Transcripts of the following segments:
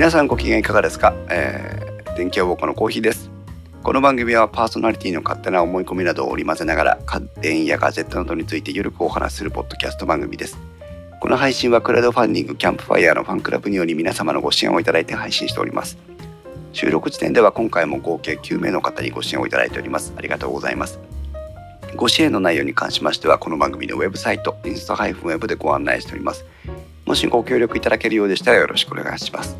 皆さんご機嫌いかがですか、えー、電気屋ウォーのコーヒーです。この番組はパーソナリティの勝手な思い込みなどを織り交ぜながら家電やガジェットなどについてゆるくお話しするポッドキャスト番組です。この配信はクラウドファンディングキャンプファイヤーのファンクラブにより皆様のご支援をいただいて配信しております。収録時点では今回も合計9名の方にご支援をいただいております。ありがとうございます。ご支援の内容に関しましてはこの番組のウェブサイトインスタ -web でご案内しております。もしご協力いただけるようでしたらよろしくお願いします。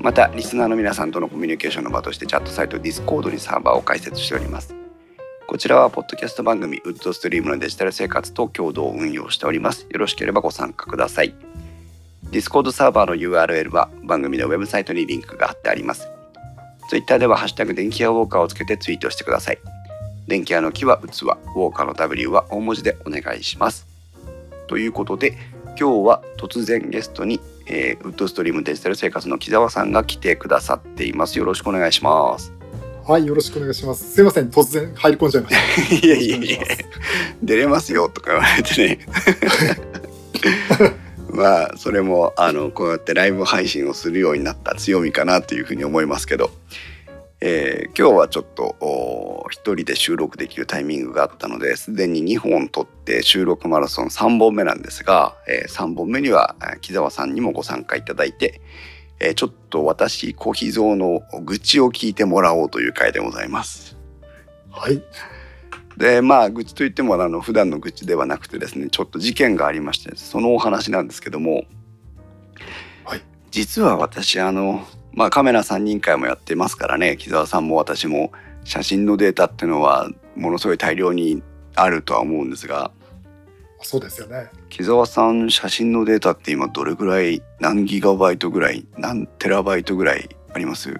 またリスナーの皆さんとのコミュニケーションの場としてチャットサイト Discord にサーバーを開設しております。こちらはポッドキャスト番組ウッドストリームのデジタル生活と共同運用しております。よろしければご参加ください。Discord サーバーの URL は番組のウェブサイトにリンクが貼ってあります。Twitter ではハッシュタグ電気屋ウォーカーをつけてツイートしてください。電気屋の木は器、ウォーカーの W は大文字でお願いします。ということで今日は突然ゲストに、えー、ウッドストリームデジタル生活の木澤さんが来てくださっています。よろしくお願いします。はいよろしくお願いします。すいません突然入り込んじゃいました。いやいやいや出れますよとか言われてね。まあそれもあのこうやってライブ配信をするようになった強みかなというふうに思いますけど、えー、今日はちょっと一人で収録できるタイミングがあったのですでに2本撮って収録マラソン3本目なんですが、えー、3本目には木澤さんにもご参加いただいて、えー、ちょっと私コーヒー像の愚痴を聞いてもらおうという回でございます。はいでまあ愚痴といってもあの普段の愚痴ではなくてですねちょっと事件がありましてそのお話なんですけども、はい、実は私あのまあカメラ3人会もやってますからね。木澤さんも私も写真のデータっていうのはものすごい大量にあるとは思うんですが。そうですよね。木澤さん写真のデータって今どれぐらい何ギガバイトぐらい何テラバイトぐらいあります？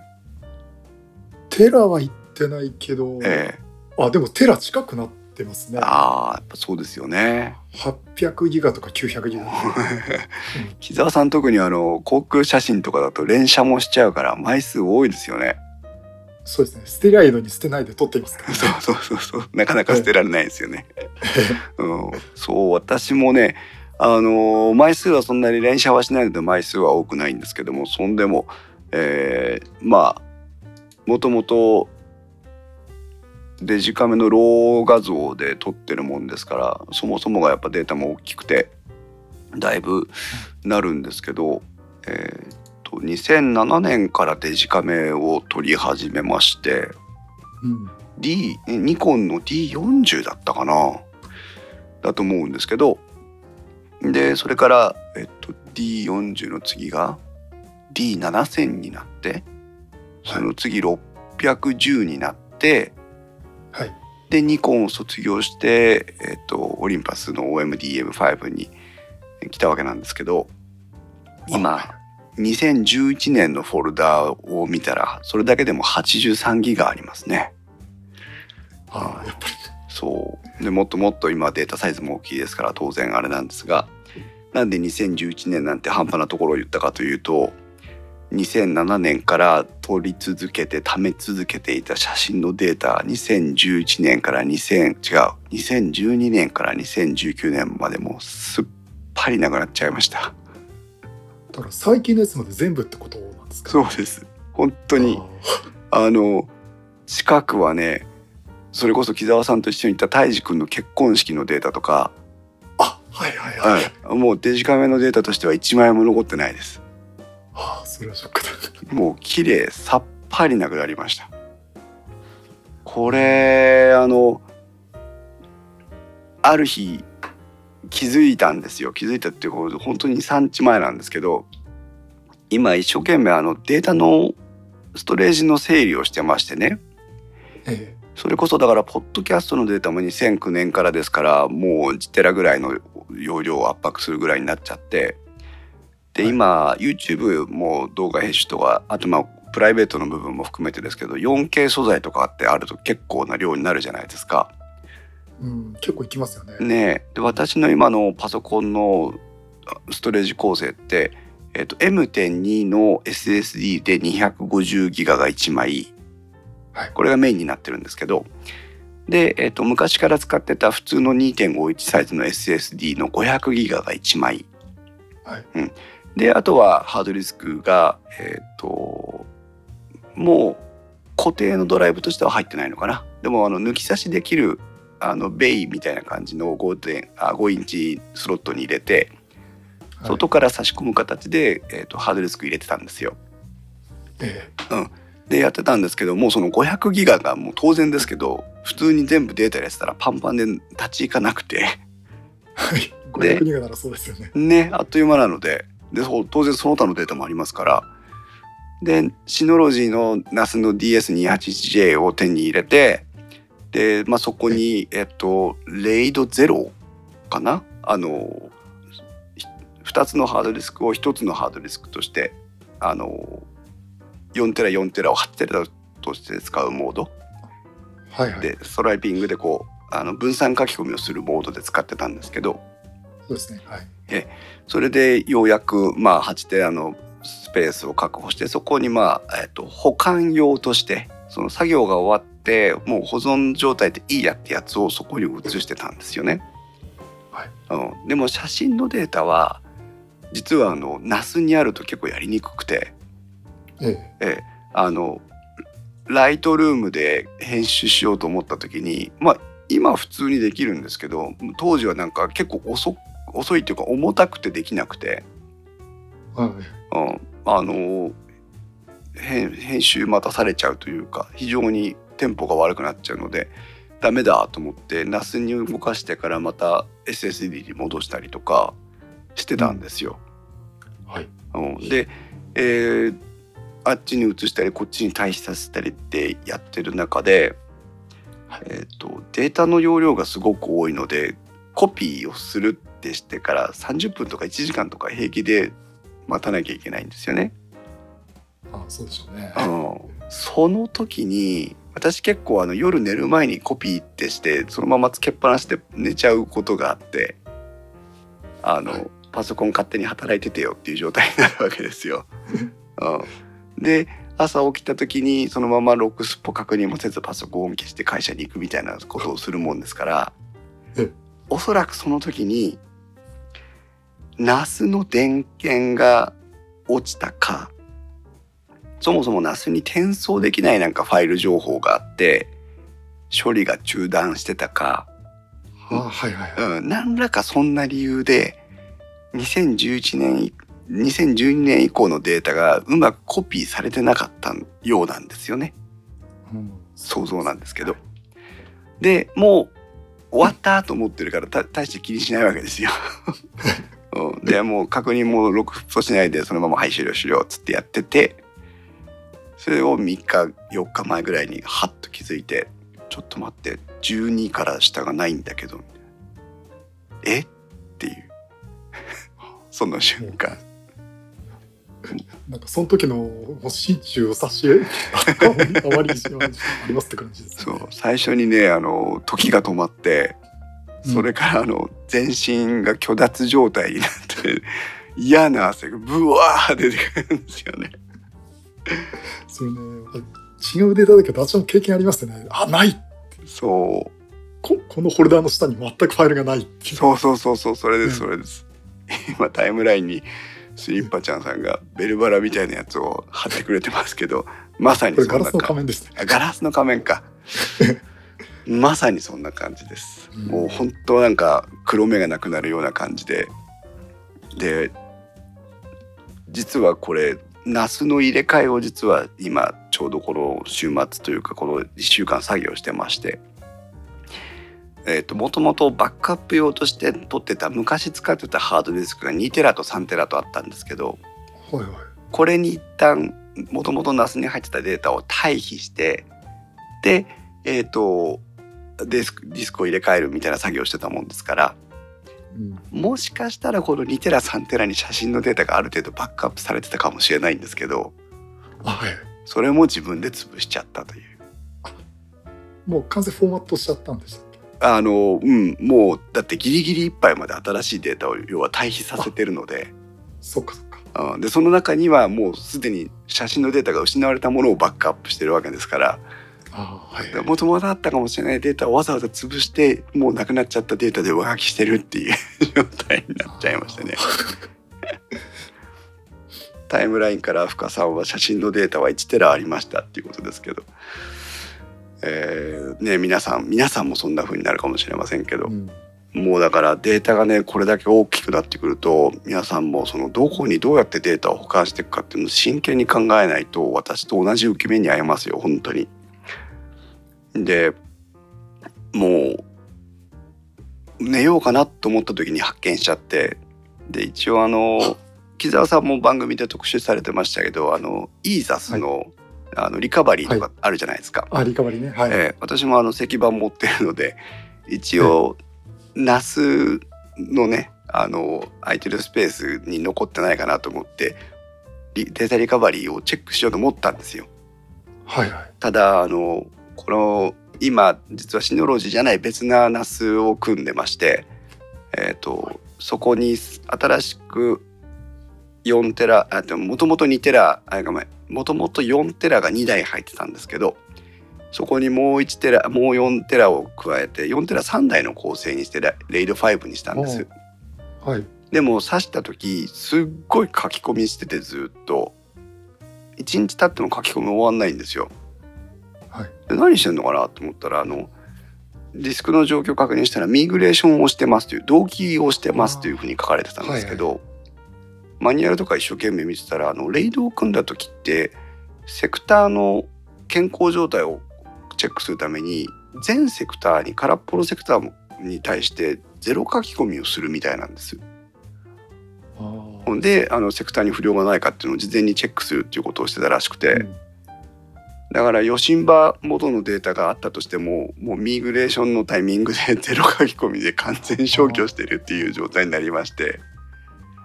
テラは言ってないけど、ええ。あでもテラ近くなってますね。ああやっぱそうですよね。800ギガとか900ギガ。木澤さん特にあの航空写真とかだと連写もしちゃうから枚数多いですよね。そうですね。捨てりゃいいのに捨てないで撮っていますから、ね、そうそうそうそう。なかなか捨てられないですよね、うん、そう私もねあの枚数はそんなに連写はしないので枚数は多くないんですけどもそんでも、えー、まあもともとデジカメのロー画像で撮ってるもんですからそもそもがやっぱデータも大きくてだいぶなるんですけど、えー、と2007年からデジカメを撮り始めまして、うん、D ニコンの D40 だったかなだと思うんですけどでそれから、えっと、D40 の次が D7000 になってその次610になって、はい、でニコンを卒業して、えっと、オリンパスの OMDM5 に来たわけなんですけど今2011年のフォルダを見たらそれだけでも83ギガありますね。ああやっぱり。そう。でもっともっと今データサイズも大きいですから当然あれなんですが。なんで2011年なんて半端なところを言ったかというと2007年から撮り続けて貯め続けていた写真のデータ2011年から2000違う2012年から2019年までもうすっぱりなくなっちゃいました。だから最近のやつまで全部ってことなんですか、そうです。本当に。あの近くはねそれこそ木澤さんと一緒に行った泰治君の結婚式のデータとか。あはいはいはい、はい、もうデジカメのデータとしては1枚も残ってないです。はあそれはショックだもう綺麗さっぱりなくなりました。これあのある日気づいたんですよ。気づいたっていうか本当に3日前なんですけど今一生懸命あのデータのストレージの整理をしてましてね、ええ、それこそだからポッドキャストのデータも2009年からですからもう1テラぐらいの容量を圧迫するぐらいになっちゃってで、はい、今 YouTube も動画編集とかあとまあプライベートの部分も含めてですけど 4K 素材とかってあると結構な量になるじゃないですか。うん、結構いきますよね。ねで私の今のパソコンのストレージ構成って、えーと、M.2 の SSD で250ギガが1枚、はい、これがメインになってるんですけど。で、えーと、昔から使ってた普通の2.51サイズの SSD の500ギガが1枚、はい。うん、であとはハードディスクがえっ、ともう固定のドライブとしては入ってないのかな。でもあの抜き差しできるあのベイみたいな感じの 5, 点あ5インチスロットに入れて外から差し込む形で、えー、とハードディスク入れてたんですよ。えでやってたんですけどもうその500ギガがもう当然ですけど普通に全部データ入れてたらパンパンで立ち行かなくて。はい。500ギガならそうですよね。ねあっという間なのでで当然その他のデータもありますから。でシノロジーの NAS の DS281J を手に入れてで、まあ、そこに、えっと、レイドゼロかな？あの2つのハードディスクを1つのハードディスクとしてあの4テラ4テラを8テラとして使うモード。はいはい。でストライピングでこうあの分散書き込みをするモードで使ってたんですけど。そうですね。はいそれでようやく、まあ、8テラのスペースを確保してそこに、まあえっと保管用としてその作業が終わってもう保存状態でいいやってやつをそこに移してたんですよね。はい。うん、でも写真のデータは実はあの NAS にあると結構やりにくくて、ええ。ええ。あのライトルームで編集しようと思った時にまあ今普通にできるんですけど当時はなんか結構遅遅いっていうか重たくてできなくて、はい。うん、あの編編集待たされちゃうというか非常にテンポが悪くなっちゃうのでダメだと思って NAS に動かしてからまた SSD に戻したりとかしてたんですよ。はい。うん、で、えーあっちに移したりこっちに対比させたりってやってる中で、はい。えー、とデータの容量がすごく多いのでコピーをするってしてから30分とか1時間とか平気で待たなきゃいけないんですよね。あそうでしょうね。うん、その時に私結構あの夜寝る前にコピーってしてそのままつけっぱなしで寝ちゃうことがあってあの、はい。パソコン勝手に働いててよっていう状態になるわけですよ。うん、で朝起きた時にそのままロックスポ確認もせずパソコンを消して会社に行くみたいなことをするもんですからええおそらくその時に NAS の電源が落ちたかそもそも NAS に転送できないなんかファイル情報があって処理が中断してたか、あはいはいはい。うん、何らかそんな理由で2011年い2012年以降のデータがうまくコピーされてなかったようなんですよね。うん。想像なんですけど。でもう終わったと思ってるからた大して気にしないわけですよ。うん。でもう確認も録画しないでそのまま「はい終了終了」っつってやっててそれを3日4日前ぐらいにハッと気づいて「ちょっと待って12から下がないんだけど」え？っていう。その瞬間なんかその時の心中を差し得たあまりあまりありますって感じですね。そう。最初にねあの時が止まってうん。それからあの全身が虚脱状態になって 嫌な汗がブワー出てくるんですよね。それね違うデータだけど私も経験ありましたね。あないそう。ここのホルダーの下に全くファイルがないそうそうそうそうそれですうん。それです。今タイムラインにスリッパちゃんさんがベルバラみたいなやつを貼ってくれてますけどまさにこれガラスの仮面ですね。あガラスの仮面か。まさにそんな感じです、うん。もう本当なんか黒目がなくなるような感じで。で実はこれナスの入れ替えを実は今ちょうどこの週末というかこの1週間作業してましてえーともともとバックアップ用として取ってた昔使ってたハードディスクが2テラと3テラとあったんですけどはいはい。これに一旦もともと NAS に入ってたデータを退避してでえっ、とディスクディスクを入れ替えるみたいな作業をしてたもんですからうん。もしかしたらこの2テラ3テラに写真のデータがある程度バックアップされてたかもしれないんですけどあはい。それも自分で潰しちゃったという。もう完全フォーマットしちゃったんでしたっけあのうんもうだってギリギリいっぱいまで新しいデータを要は退避させてるので。そっかそっか。うん。でその中にはもうすでに写真のデータが失われたものをバックアップしてるわけですから。もともとあったかもしれないデータをわざわざ潰してもうなくなっちゃったデータで上書きしてるっていう 状態になっちゃいましたね。タイムラインから深さんは写真のデータは1テラありましたっていうことですけど、えーね、皆さん皆さんもそんな風になるかもしれませんけど、うんもうだからデータがねこれだけ大きくなってくると皆さんもそのどこにどうやってデータを保管していくかっていうのを真剣に考えないと私と同じ受け身に遭いますよ本当に。でもう寝ようかなと思った時に発見しちゃってで一応あの 木澤さんも番組で特集されてましたけどあのイーザスの,、あのリカバリーとかあるじゃないですか。あリカバリーね。はい、えー私もあの石板持ってるので一応ナスのねあの空いてるスペースに残ってないかなと思ってリデータリカバリーをチェックしようと思ったんですよ。はいはい。ただあのこの今実はシノロジーじゃない別なナスを組んでまして、えー、とそこに新しく4テラあでもともと2テラあごめん。もともと4テラが2台入ってたんですけどそこにもう1テラもう4テラを加えて4テラ3台の構成にしてレレイド5にしたんです。はい。でも刺した時すっごい書き込みしててずっと。1日経っても書き込み終わんないんですよ。はい。で何してんのかなと思ったらあのディスクの状況を確認したらミグレーションをしてますという同期をしてますというふうに書かれてたんですけど、マニュアルとか一生懸命見てたらあのレイドを組んだ時ってセクターの健康状態をチェックするために全セクターに空っぽのセクターに対してゼロ書き込みをするみたいなんです。あー。ほんであのセクターに不良がないかっていうのを事前にチェックするっていうことをしてたらしくて、うん。だから余震場元のデータがあったとしてももうミグレーションのタイミングでゼロ書き込みで完全消去してるっていう状態になりまして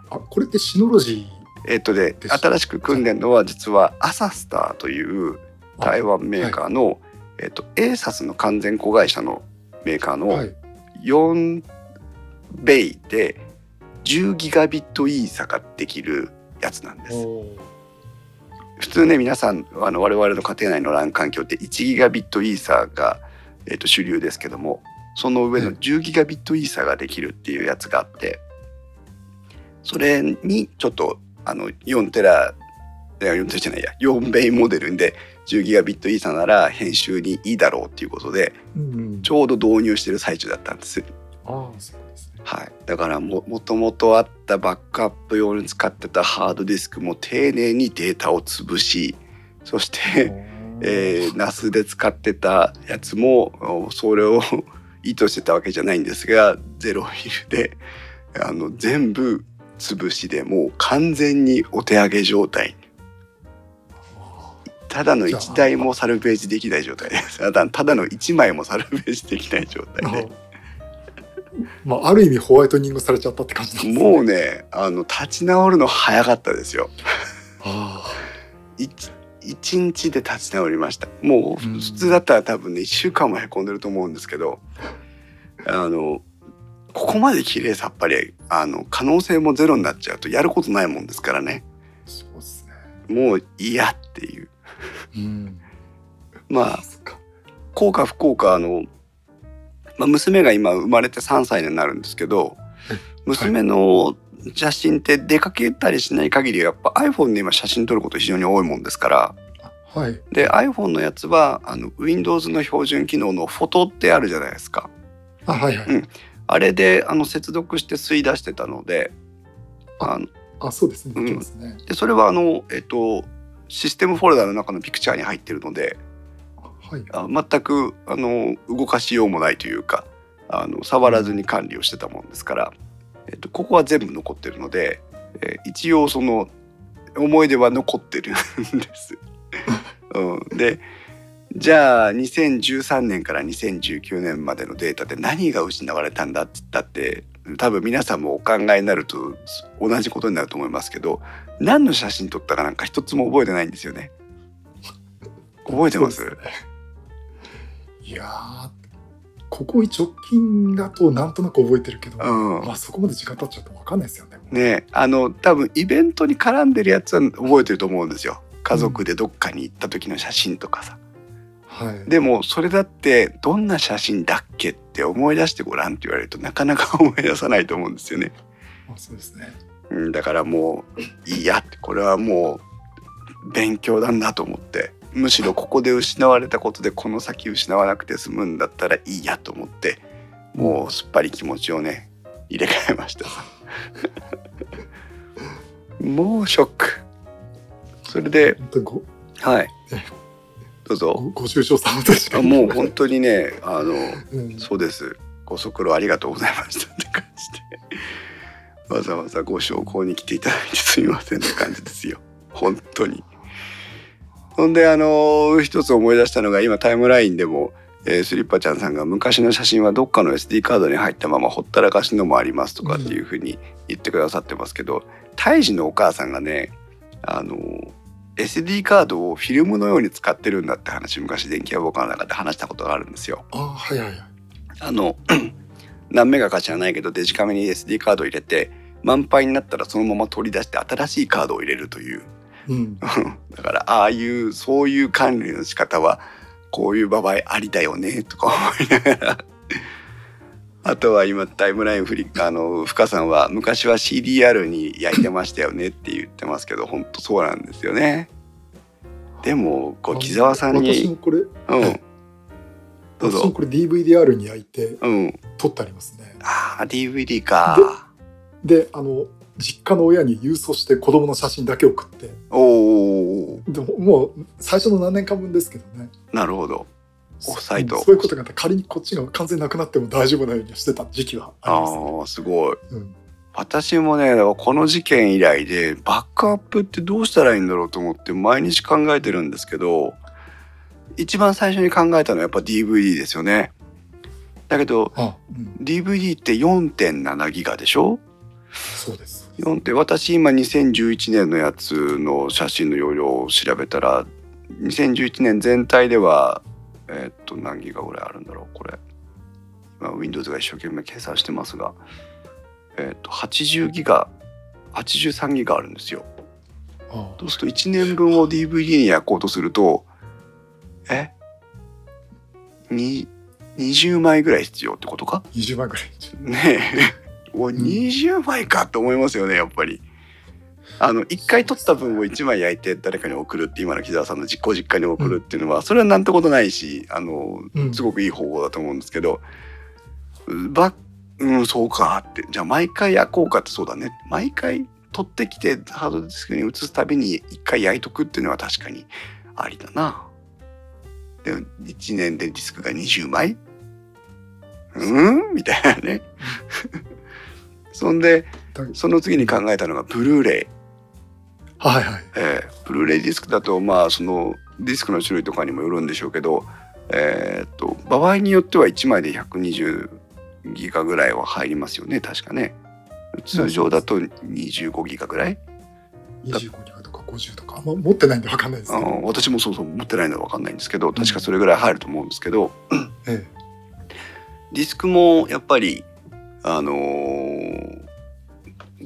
あこれってシノロジえっとで新しく組んでるのは実はアサスターというー台湾メーカーの、えっと、エーサスの完全子会社のメーカーのはい。4ベイで10ギガビットイーサができるやつなんです。普通ね皆さんあの我々の家庭内の LAN 環境って1ギガビットイーサが、えー、と主流ですけどもその上のうん10ギガビットイーサができるっていうやつがあってそれにちょっとあの4テラいや4テラじゃないや4ベイモデルで10ギガビットイーサなら編集にいいだろうっていうことでちょうど導入してる最中だったんです。ああそうですね。はい、だからももともとあったバックアップ用に使ってたハードディスクも丁寧にデータを潰しそして、えー、NAS で使ってたやつもおそれを 意図してたわけじゃないんですがゼロフィルであの全部潰しでもう完全にお手上げ状態ただの1台もサルベージできない状態。ですただただの1枚もサルベージできない状態で。あまあある意味ホワイトニングされちゃったって感じなんですもうねあの立ち直るの早かったですよ。あ一一日で立ち直りました。もううん。普通だったら多分ね1週間もへこんでると思うんですけどあのここまで綺麗さっぱりあの可能性もゼロになっちゃうとやることないもんですからね。あそうですね。もう嫌っていう。うん。まあそっか。幸か不幸かあの、まあ、娘が今生まれて3歳になるんですけどえ娘の写真って出かけたりしない限りやっぱ iPhone で今写真撮ること非常に多いもんですから。はい。で iPhone のやつはあの Windows の標準機能のフォトってあるじゃないですか。あはいはい、うんあれであの接続して吸い出してたのであのあそうですね。でね、でそれはあの、えっと、システムフォルダの中のピクチャーに入ってるのではい。あ全くあの動かしようもないというかあの触らずに管理をしてたもんですから、えっと、ここは全部残ってるので、えー一応その思い出は残ってるんです。うん、でじゃあ2013年から2019年までのデータで何が失われたんだって言ったって多分皆さんもお考えになると同じことになると思いますけど何の写真撮ったかなんか一つも覚えてないんですよね。覚えてます？いやーここ直近だとなんとなく覚えてるけど、うん。まあそこまで時間経っちゃうと分かんないですよね。ねあの多分イベントに絡んでるやつは覚えてると思うんですよ。家族でどっかに行った時の写真とかさ、はい。でもそれだってどんな写真だっけって思い出してごらんって言われるとなかなか思い出さないと思うんですよね。まあそうですね。うんだからもういいや。ってこれはもう勉強だと思って。むしろここで失われたことでこの先失わなくて済むんだったらいいやと思って。もうすっぱり気持ちをね入れ替えました。もうショック。それではい。えどうぞごご愁傷様でしたあもう本当にねあのうんそうです。ご足労ありがとうございましたって感じで。わざわざご紹介に来ていただいてすみませんって感じですよ。本当に。ほんで、あの一つ思い出したのが今タイムラインでも、えースリッパちゃんさんが昔の写真はどっかの SD カードに入ったままほったらかしのもありますとかっていうふうに言ってくださってますけど、胎児のお母さんがね、あの SD カードをフィルムのように使ってるんだって話昔電気屋ウォーカーの中で話したことがあるんですよ。ああはいはいはい。あの 何メガか知らないけどデジカメに SD カードを入れて満杯になったらそのまま取り出して新しいカードを入れるという。うん。だからああいうそういう管理の仕方はこういう場合ありだよねとか思いながらあとは今タイムラインフリあの深さんは昔は CDR に焼いてましたよねって言ってますけど本当そうなんですよね。でもこう木澤さんに私もこれうん。どうぞ。私もこれ DVDR に焼いてうん。撮ってありますね。ああ DVD か。であの実家の親に郵送して子供の写真だけ送って。おおでももう最初の何年間分ですけどね。なるほどオフサイトうんそういうことがあって仮にこっちが完全になくなっても大丈夫なようにはしてた時期はあります、ね。ああすごい。うん、私もねこの事件以来でバックアップってどうしたらいいんだろうと思って毎日考えてるんですけど一番最初に考えたのはやっぱ DVD ですよね。だけどあ、うん、DVD って4.7ギガでしょ？そうです。4って私今2011年のやつの写真の容量を調べたら2011年全体ではえーっと何ギガぐらいあるんだろうこれ。今 Windows が一生懸命計算してますがえーっと80ギガ83ギガあるんですよ。あそうすると1年分を DVD に焼こうとするとえ？に20枚ぐらい必要ってことか？20万ぐらいねえ、お20枚かと思いますよねやっぱり。あの1回撮った分を1枚焼いて誰かに送るって今の木澤さんの実行実家に送るっていうのは、それはなんてことないしあのうん。すごくいい方法だと思うんですけど、ばうんそうかって。じゃあ毎回焼こうかってそうだね。毎回取ってきてハードディスクに移すたびに1回焼いとくっていうのは確かにありだな。でも1年でディスクが20枚？うん？みたいなね。そんでだその次に考えたのがブルーレイ、はいはい。えーブルーレイディスクだとまあそのディスクの種類とかにもよるんでしょうけど、えーっと場合によっては1枚で120ギガぐらいは入りますよね。確かね。通常だと25ギガぐらい、25ギガとか50とか。あんま持ってないんで分かんないです私もそうそう持ってないのは分かんないんですけど確かそれぐらい入ると思うんですけど、え。ディスクもやっぱりあのー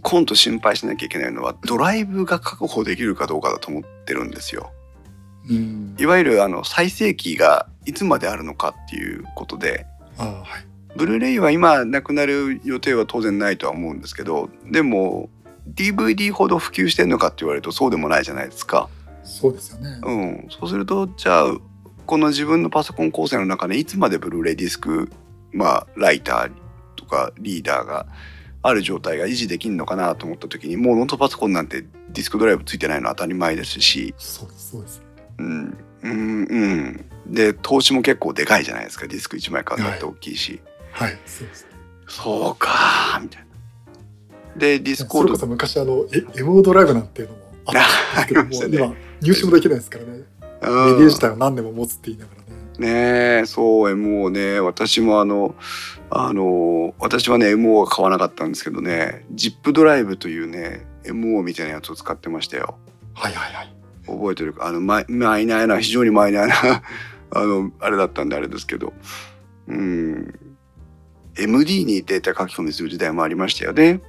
今度心配しなきゃいけないのはドライブが確保できるかどうかだと思ってるんですよ。えうんいわゆるあの再生機がいつまであるのかっていうことであはいブルーレイは今なくなる予定は当然ないとは思うんですけどでも DVD ほど普及してんのかって言われるとそうでもないじゃないですか。そうですよね、うん、そうするとじゃあこの自分のパソコン構成の中でいつまでブルーレイディスクまあライターとかリーダーがある状態が維持できるのかなと思った時にもうノートパソコンなんてディスクドライブついてないのは当たり前ですし、そうですそうです。うん。うん。うん、で投資も結構でかいじゃないですかディスク1枚買うのって大きいし、はい。そうです。そうかみたいな。でディスコそれこードそ昔あのえ MO ドライブなんていうのもあったんですけどね。今入手もできないですからね、うん。メディア自体は何年も持つって言いながらね。ねえそう MO ね。私もあのあの私はね MO は買わなかったんですけどね ZIP ドライブというね MO みたいなやつを使ってましたよ。はいはいはい。覚えてるか？あのマイマイナーな非常にマイナーな あのあれだったんであれですけど。うん。MD にデータ書き込みする時代もありましたよね。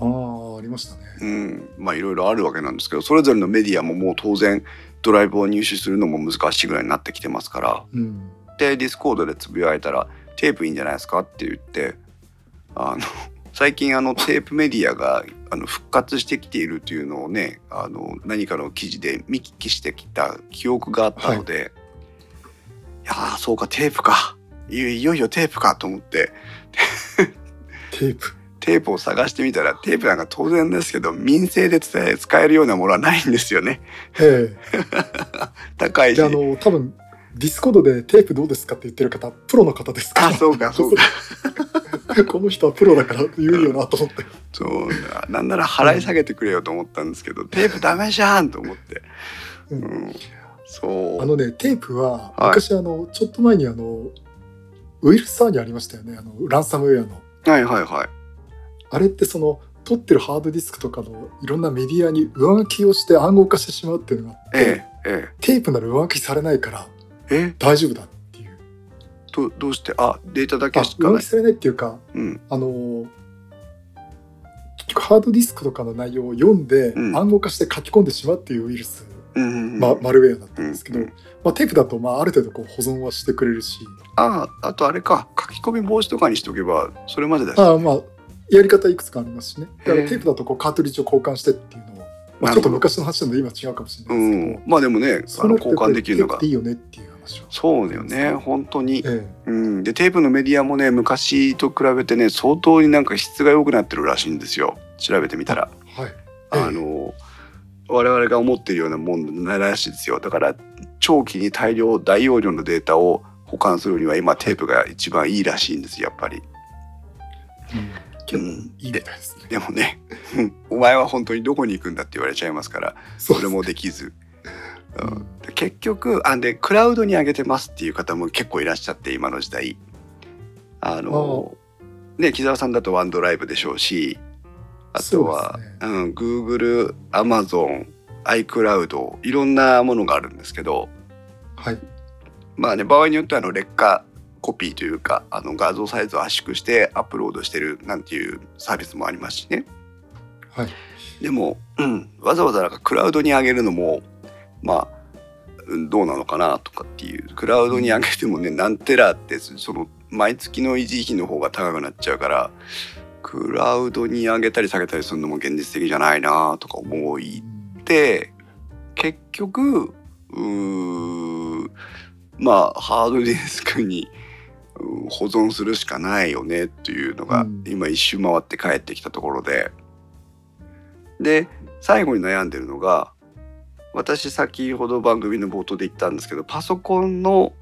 ああありましたね、うん。まあいろいろあるわけなんですけどそれぞれのメディアももう当然ドライブを入手するのも難しいぐらいになってきてますから。うん、でディスコードでつぶやいたらテープいいんじゃないですか？って言ってあの最近あのテープメディアがあの復活してきているというのをねあの何かの記事で見聞きしてきた記憶があったので、い、やーそうかテープか。いよいよテープかと思って。テープ。テープを探してみたらテープなんか当然ですけど民生で使えるようなものはないんですよね。え。高いし。あの、多分、ディスコードでテープどうですかって言ってる方、プロの方ですから。あそうかそうか この人はプロだから言うよなと思って。そうなんなら払い下げてくれよと思ったんですけど、テープダメじゃんと思って、ううんん、そうあのね、テープは、はい昔、あの、ちょっと前に、あの、ウイルスサーにありましたよね。あの、ランサムウェアの。はいはいはいあれって、その、撮ってるハードディスクとかのいろんなメディアに上書きをして暗号化してしまうっていうのがあって、えええテープなら上書きされないからえ？え大丈夫だっ。どどうしてあデータだあけしかない。れないっていうか、うん。あの結局ハードディスクとかの内容を読んで、うん。暗号化して書き込んでしまうっていうウイルス、うんうんうん。まマルウェアだったんですけど、うんまあ、テープだとまあある程度こう保存はしてくれるし。ああとあれか。書き込み防止とかにしておけばそれまでだし。あまあやり方いくつかありますしね。だからテープだとこうカートリッジを交換してっていうのを、まあ、ちょっと昔の話なので今違うかもしれうないですけど、ん。まあでもねあの交換できるのが。いいよねっていう話を。そうだよね本当に、えうん、でテープのメディアもね昔と比べてね相当になんか質が良くなってるらしいんですよ。調べてみたら。えはい。あの我々が思っているようなもんないらしいですよ。だから長期に大量大容量のデータを保管するには今テープが一番いいらしいんですやっぱり。うん。いいみたいですね。でもね お前は本当にどこに行くんだって言われちゃいますからそそれもできず。ううん。結局あでクラウドに上げてますっていう方も結構いらっしゃって今の時代。あのね木澤さんだとワンドライブでしょうしあとはそうう、ん、Google、Amazon、iCloud いろんなものがあるんですけどはい。まあね場合によってはあの劣化コピーというかあの画像サイズを圧縮してアップロードしてるなんていうサービスもありますしね。はい。でも、うん、わざわざなんかクラウドに上げるのもまあうんどうなのかなとかっていうクラウドに上げてもね何テラってその毎月の維持費の方が高くなっちゃうからクラウドに上げたり下げたりするのも現実的じゃないなとか思いって結局まあハードディスクにうん保存するしかないよねっていうのがうん。今一周回って帰ってきたところで。で最後に悩んでるのが私先ほど番組の冒頭で言ったんですけどパソコンの、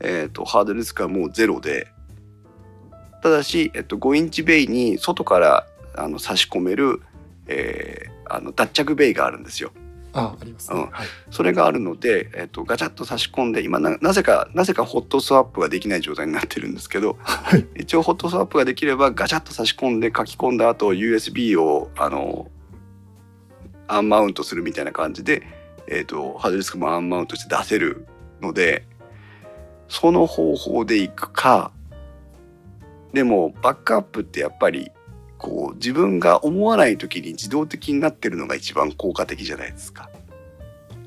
えー、とハードディスクはもうゼロでただし、えっと、5インチベイに外からあの差し込める、えーあの脱着ベイがあるんですよ。あありますね、うん。はい。それがあるので、えっと、ガチャッと差し込んで今ななぜかなぜかホットスワップができない状態になってるんですけどはい。一応ホットスワップができればガチャッと差し込んで書き込んだ後 USB をあのアンマウントするみたいな感じで、えっとハードディスクもアンマウントして出せるのでその方法でいくかでもバックアップってやっぱりこう自分が思わない時に自動的になってるのが一番効果的じゃないですか。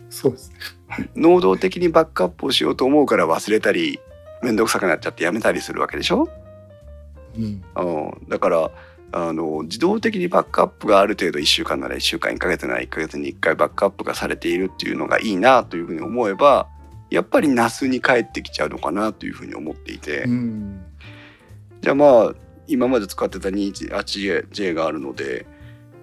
そうですね。能動的にバックアップをしようと思うから忘れたり面倒くさくなっちゃってやめたりするわけでしょ、うん。うん、だからあの自動的にバックアップがある程度1週間なら1週間1ヶ月なら1ヶ月に1回バックアップがされているっていうのがいいなというふうに思えばやっぱり NAS に帰ってきちゃうのかなというふうに思っていて、うん。じゃあまあ今まで使ってた 218J があるので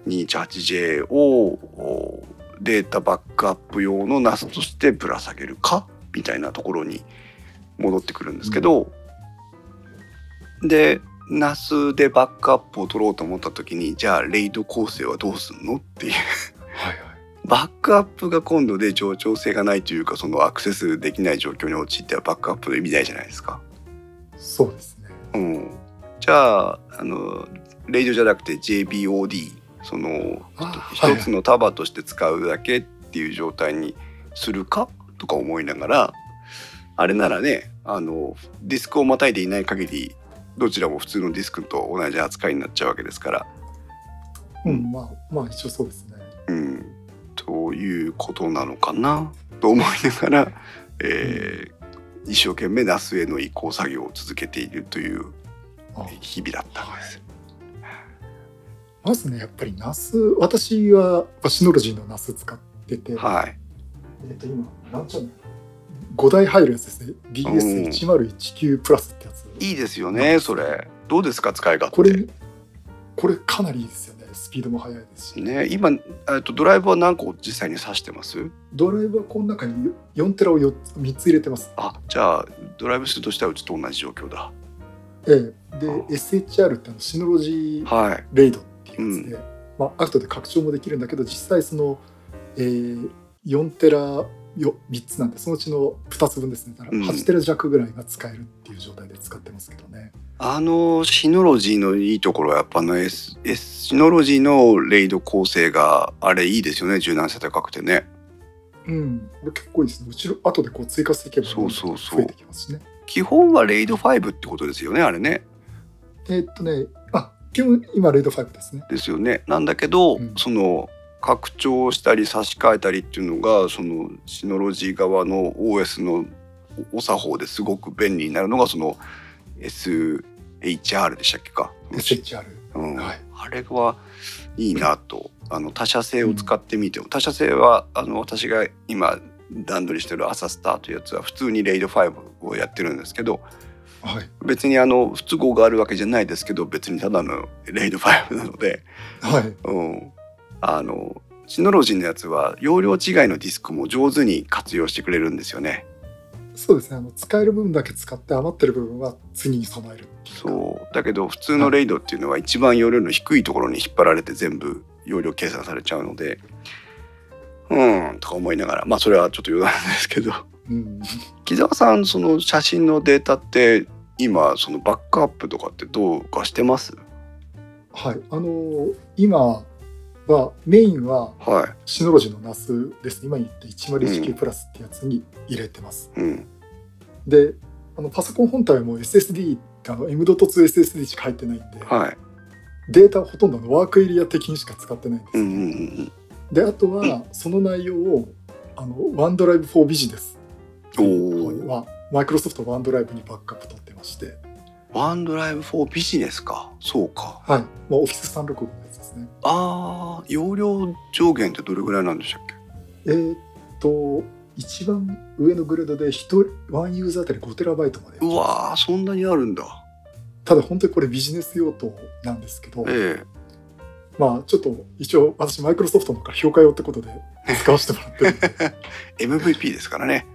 218J をおデータバックアップ用の NAS としてぶら下げるかみたいなところに戻ってくるんですけど、で NAS でバックアップを取ろうと思った時にじゃあレイド構成はどうすんのっていう。はいはい。バックアップが今度で冗長性がないというかそのアクセスできない状況に陥ってはバックアップの意味ないじゃないですか。そうですね。うん、じゃああのレイドじゃなくて JBOD そのあ一つの束として使うだけっていう状態にするかとか思いながらあれならねあのディスクをまたいでいない限りどちらも普通のディスクと同じ扱いになっちゃうわけですから。うんまあまあ一応そうですね。うん、ということなのかな？と思いながら、えー一生懸命 NAS への移行作業を続けているというあ。日々だったんです。まずねやっぱり NAS 私はシノロジーの NAS 使ってて、はい。えっ、と今なんちゃうの5台入るやつですね。BS1019 プラスってやつ。いいですよねそれ。どうですか使い勝手これこれかなりいいですよね。スピードも速いですし、ね今えっとドライブは何個実際に挿してます？ドライブはこの中に4テラを 4, 3つ入れてます。あじゃあドライブ数としてはうちと同じ状況だ。ええ。であ。SHR ってあのシノロジーはい。レイドっていうやつで、まあ後で拡張もできるんだけど実際その、えー、4テラよ3つなんでそのうちの2つ分ですね。だからうん。8テラ弱ぐらいが使えるっていう状態で使ってますけどね、あのシノロジーのいいところはやっぱあの S, S シノロジーのレイド構成があれいいですよね。柔軟性高くてね。うん。これ結構いいですね。後ろ後でこう追加していけばそうそうそう。増えてきますしね。基本はレイド5ってことですよねあれね。えーっとねあ基本今レイド5ですね。ですよね。なんだけど、うん。その拡張したり差し替えたりっていうのがそのシノロジー側の OS のお作法ですごく便利になるのがその SHR でしたっけか、SHR うん。はい。あれはいいなと。あの他社製を使ってみても、他社製はあの私が今段取りしてる朝スターというやつは普通にレイド5をやってるんですけどはい。別にあの不都合があるわけじゃないですけど別にただのレイド5なので、はい。うん、あのシノロジーのやつは容量違いのディスクも上手に活用してくれるんですよね。そうですね。あの使える部分だけ使って余ってる部分は次に備えるそう。だけど普通のレイドっていうのは一番容量の低いところに引っ張られて全部容量計算されちゃうのでうんとか思いながら。まあそれはちょっと余談ですけど。うん。木澤さんその写真のデータって今そのバックアップとかってどうかしてます？はい、あのー今はメインははシノロジーのナスです。今言った1019プラスってやつに入れてます、い、うん、であのパソコン本体はもう SSD ってあの M.2SSD しか入ってないんで、はい。データはほとんどあのワークエリア的にしか使ってないんです、うんうんうんであとはその内容をあのワンドライブ for ビジネス。おー。はマイクロソフトワンドライブにバックアップ取ってまして。ワンドライブ4ビジネスか。そうか。はい、まあ、オフィス365のやつですねあー容量上限ってどれぐらいなんでしたっけ？えーっと一番上のグレードで1人ワンユーザーあたり 5TB までう。わーそんなにあるんだ。ただ本当にこれビジネス用途なんですけど、えまあちょっと一応私マイクロソフトの方から評価用ってことで 使わせてもらってる MVP で。すからね。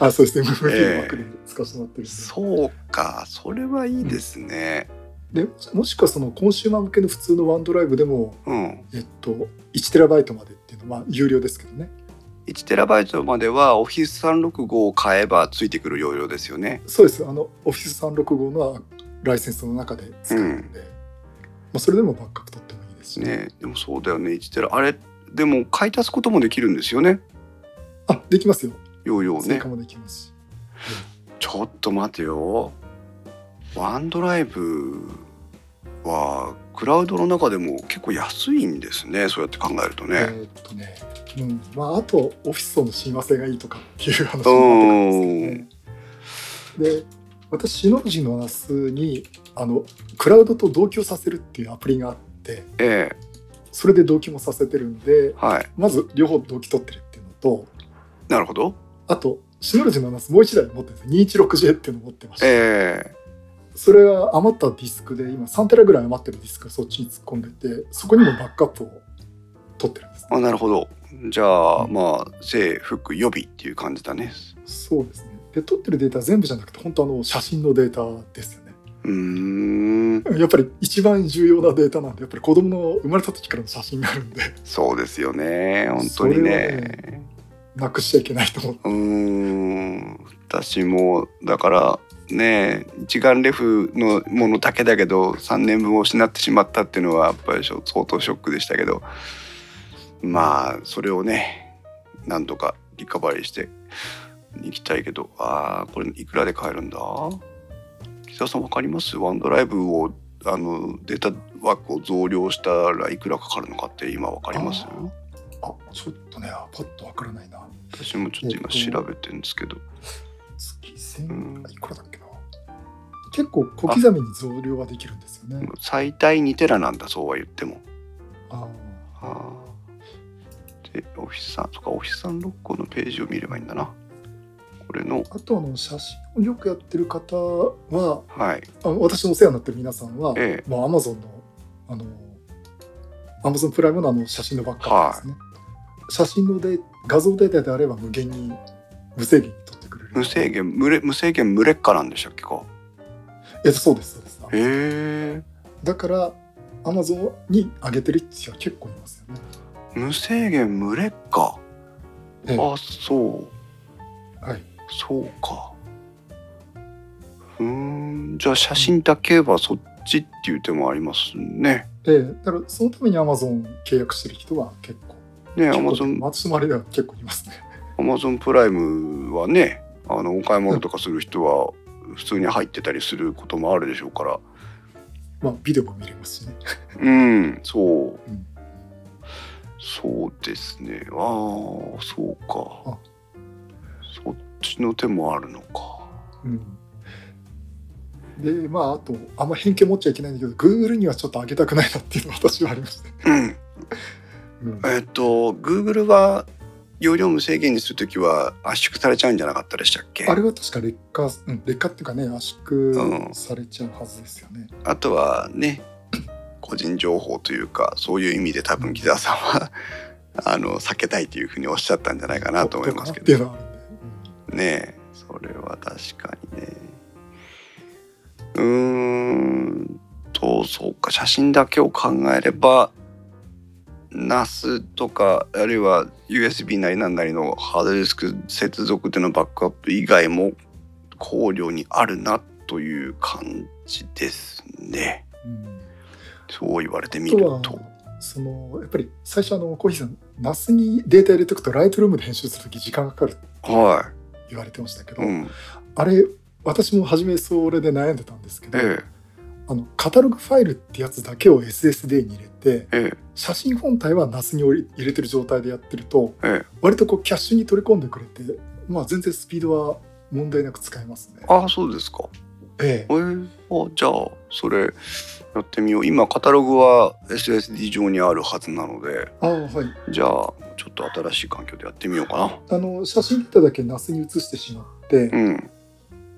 あそうです。ね MVP ええ。の枠で使わせてもらってるんで,、そうかそれはいいですねでもしくはそのコンシューマー向けの普通のワンドライブでも、うん、えっと、1TB までっていうのはまあ有料ですけどね。1テラバイトまでは Office365 を買えばついてくる容量ですよね。そうです。あの Office365 のライセンスの中で使うんで、まあ、それでもバックアップ取ってもいいですし、ねでもそうだよね。1テラあれでも買い足すこともできるんですよね。あできますよ。容量ね。追加もできますし、ちょっと待てよ。ワンドライブはクラウドの中でも結構安いんですねそうやって考えるとえね。ーっとね、うん、まああとオフィスとの親和性がいいとかっていう話うになってくるんんですけどね。で私シノロジーのナスにあのクラウドと同居させるっていうアプリがあってええそれで同期もさせてるんではいまず両方同期取ってるっていうのとなるほど。あとシノロジーのナスもう一台持ってるんです 216J っていうのを持ってまして、ええそれは余ったディスクで今3テラぐらい余ってるディスクをそっちに突っ込んでてそこにもバックアップを取ってるんです、ね、あなるほど。じゃあ、うん。まあ正服予備っていう感じだね。そうですね。で取ってるデータは全部じゃなくて本当あの写真のデータですよね。うーん。やっぱり一番重要なデータなんでやっぱり子供の生まれた時からの写真があるんで。そうですよね。本当にね。ね。なくしちゃいけないと思ってうーん。私もだからね一眼レフのものだけだけど3年分を失ってしまったっていうのはやっぱり相当ショックでしたけどまあそれをねなんとかリカバリーしていきたいけどあーこれいくらで買えるんだ？木澤さんわかります？ワンドライブをあのデータ枠を増量したらいくらかかるのかって今わかります？あちょっとねパッとわからないな。私もちょっと今調べてるんですけど。月1000、うん。いくらだっ結構小刻みに増量はできるんですよね。最大2テラなんだそうは言っても。ああ。ーでオフィスさんとかオフィスさん6個のページを見ればいいんだな。これの。あとあの写真をよくやってる方ははい。あ私のお世話になってる皆さんは、ええ。もうアマゾンのあのアマゾンプライムのあの写真のバックアップですね、写真ので画像データであれば無限に無制限に撮ってくれる。無制限無れ無制限無劣化なんでしたっけかえそうですそうです。へえだからアマゾンに上げてる人は結構いますよね。無制限無劣化。ええ。あそう。はい。そうか。うーん。じゃあ写真だけはそっちっていう手もありますね。ええ。だからそのためにアマゾン契約してる人は結構。ねアマゾン。私の周りでは結構いますね。アマゾンプライムはねあのお買い物とかする人は普通に入ってたりすることもあるでしょうから。まあビデオも見れますしね。うんそう、ん。そうですね。ああそうか。あ。そっちの手もあるのか。うん。でまああとあんま偏見持っちゃいけないんだけど Google にはちょっと上げたくないなっていうのは私はありました、うん。うん。えっと Google は容量無制限にするときは圧縮されちゃうんじゃなかったでしたっけ？あれは確か劣化、うん、劣化っていうかね圧うん。縮されちゃうはずですよね。あとはね 個人情報というかそういう意味で多分木澤さんは あの避けたいというふうにおっしゃったんじゃないかなと思いますけど。ねえそれは確かにね。うーんとそうか写真だけを考えれば NAS とかあるいは USB なりなんなりのハードディスク接続でのバックアップ以外も考慮にあるなという感じですね。うんうんそう言われてみると。そのやっぱり最初あのコーヒーさん NAS にデータ入れておくとライトルームで編集するとき時間がかかるっては言われてましたけど、い。うん。あれ私も初めそれで悩んでたんですけど、えあのカタログファイルってやつだけを SSD に入れてええ。写真本体は NAS に入れてる状態でやってるとええ。え。割とこうキャッシュに取り込んでくれてまあ全然スピードは問題なく使えますね。ああそうですか。ええ。えー、あじゃあそれやってみよう。今カタログは SSD 上にあるはずなので。ああはい。じゃあちょっと新しい環境でやってみようかあの写真データだけ NAS に移してしまって、なうん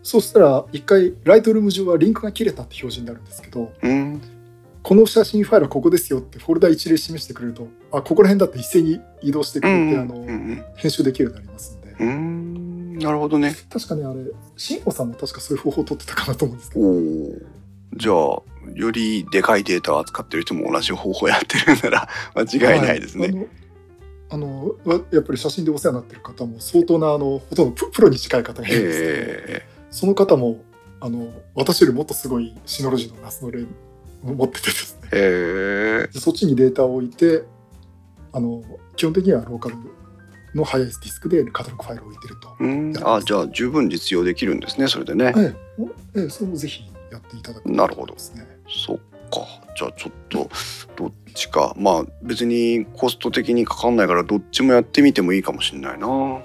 そうしたら一回ライトルーム上はリンクが切れたって表示になるんですけどうんこの写真ファイルはここですよってフォルダ一例示してくれるとあここら辺だって一斉に移動してくれて、うんうんあのうん編集できるようになりますんで、うんなるほどね。確かにあれ慎吾さんも確かそういう方法を取ってたかなと思うんですけおど。おじゃあよりでかいデータを扱ってる人も同じ方法やってるんなら 間違いないですね、はい。あのやっぱり写真でお世話になってる方も相当なあのほとんどププロに近い方がいるんですけど、えその方もあの私よりもっとすごいシノロジーのナスの例を持っててですね。ー、えそっちにデータを置いてあの基本的にはローカルのハイエースディスクでカタログファイルを置いてると。うん。あじゃあ十分実用できるんですねそれでね、ええ。ええ、それもぜひやっていただくとなるほど。ですね。そっか。じゃあちょっとどっちか。まあ別にコスト的にかかんないからどっちもやってみてもいいかもしれないな、うん。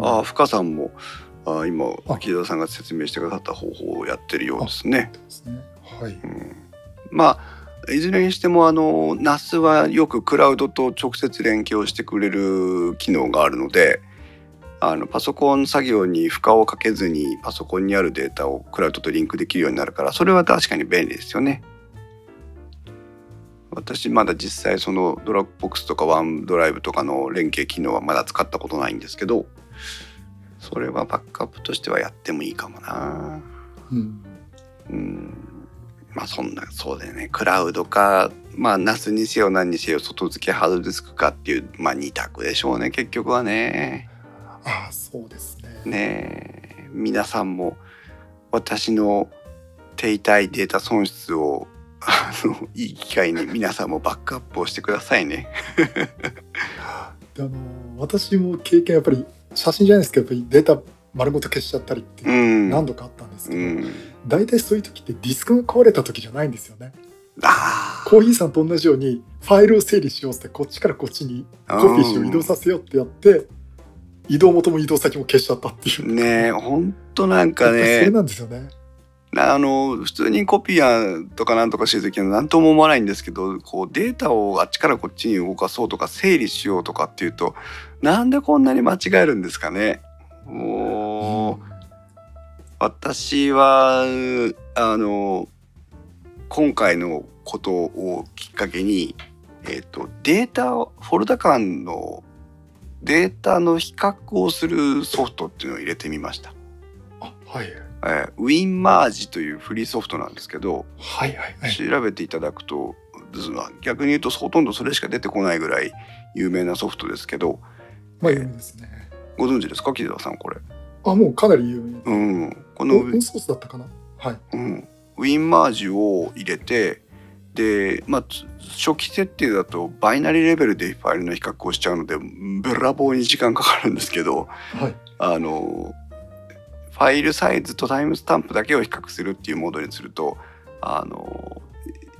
ああ深さんもあ今あ木田さんが説明してくださった方法をやってるようですね。ですね。はい。うん、まあいずれにしてもあの NAS はよくクラウドと直接連携をしてくれる機能があるのであのパソコン作業に負荷をかけずにパソコンにあるデータをクラウドとリンクできるようになるからそれは確かに便利ですよね。私まだ実際そのドラッグボックスとかワンドライブとかの連携機能はまだ使ったことないんですけどそれはバックアップとしてはやってもいいかもな。うん。うんまあそんなそうだよねクラウドかまあ NAS にせよ何にせよ外付けハードディスクかっていうまあ二択でしょうね結局はね。ああ、そうですね。ねえ皆さんも私の手痛いデータ損失をあのいい機会に皆さんもバックアップをしてくださいね。であの私も経験やっぱり写真じゃないですけどデータ丸ごと消しちゃったりってうん。何度かあったんですけど、うん。大体そういう時ってディスクが壊れた時じゃないんですよね。あコーヒーさんと同じようにファイルを整理しようってこっちからこっちにあ。コピーしよう移動させようってやって移動元も移動先も消しちゃったっていう。ねえほんとなんかやっぱりそれねなんですよね。あの普通にコピーとかなんとかしてる時は何とも思わないんですけどこうデータをあっちからこっちに動かそうとか整理しようとかっていうとなんでこんなに間違えるんですかね。もう、私はあの今回のことをきっかけに、えーと、データフォルダ間のデータの比較をするソフトっていうのを入れてみました。あはい。えー、ウィンマージというフリーソフトなんですけど、はいはいはい、調べていただくと逆に言うとほとんどそれしか出てこないぐらい有名なソフトですけど、まあ有名ですね、えー、ご存知ですか？木澤さんこれ。あもうかなり有名。うん。このオンソースだったかな？はい、うん、ウィンマージを入れてでまあ初期設定だとバイナリーレベルでファイルの比較をしちゃうのでべらぼうに時間かかるんですけど、はい、あのファイルサイズとタイムスタンプだけを比較するっていうモードにするとあの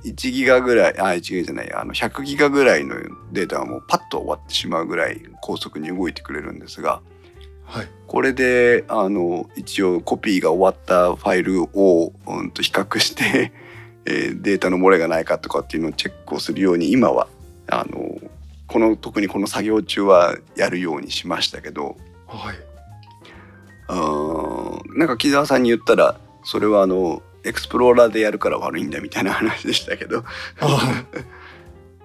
1ギガぐらいあ1ギガじゃないあの100ギガぐらいのデータはもうパッと終わってしまうぐらい高速に動いてくれるんですが、はい、これであの一応コピーが終わったファイルを、うん、と比較して えー、データの漏れがないかとかっていうのをチェックをするように今はあのこの特にこの作業中はやるようにしましたけど、はい、うんなんか木澤さんに言ったらそれはあのエクスプローラーでやるから悪いんだみたいな話でしたけど。